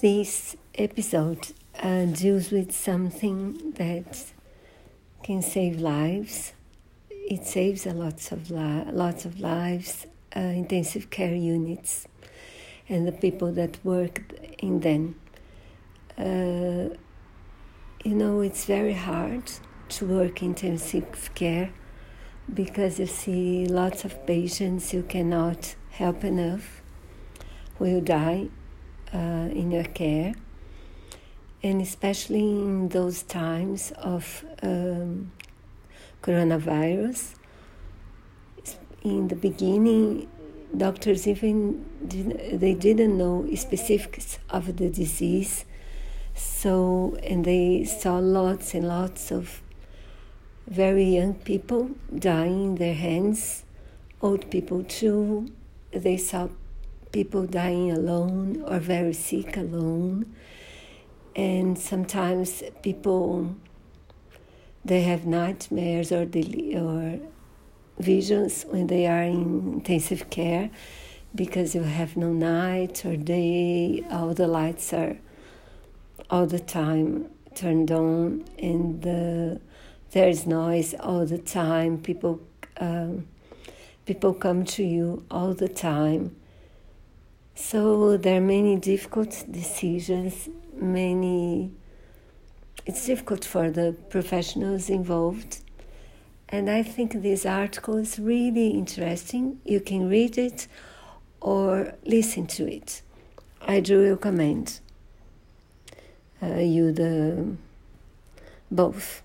This episode uh, deals with something that can save lives. It saves a lots of li- lots of lives. Uh, intensive care units and the people that work in them. Uh, you know, it's very hard to work in intensive care because you see lots of patients you cannot help enough will die uh, in your care, and especially in those times of um, coronavirus. In the beginning, doctors even didn't, they didn't know specifics of the disease, so and they saw lots and lots of very young people dying in their hands, old people too. They saw people dying alone or very sick alone. And sometimes people they have nightmares or or visions when they are in intensive care because you have no night or day, all the lights are all the time turned on and the, there's noise all the time. People um, people come to you all the time so there are many difficult decisions, many. It's difficult for the professionals involved. And I think this article is really interesting. You can read it or listen to it. I do recommend uh, you the both.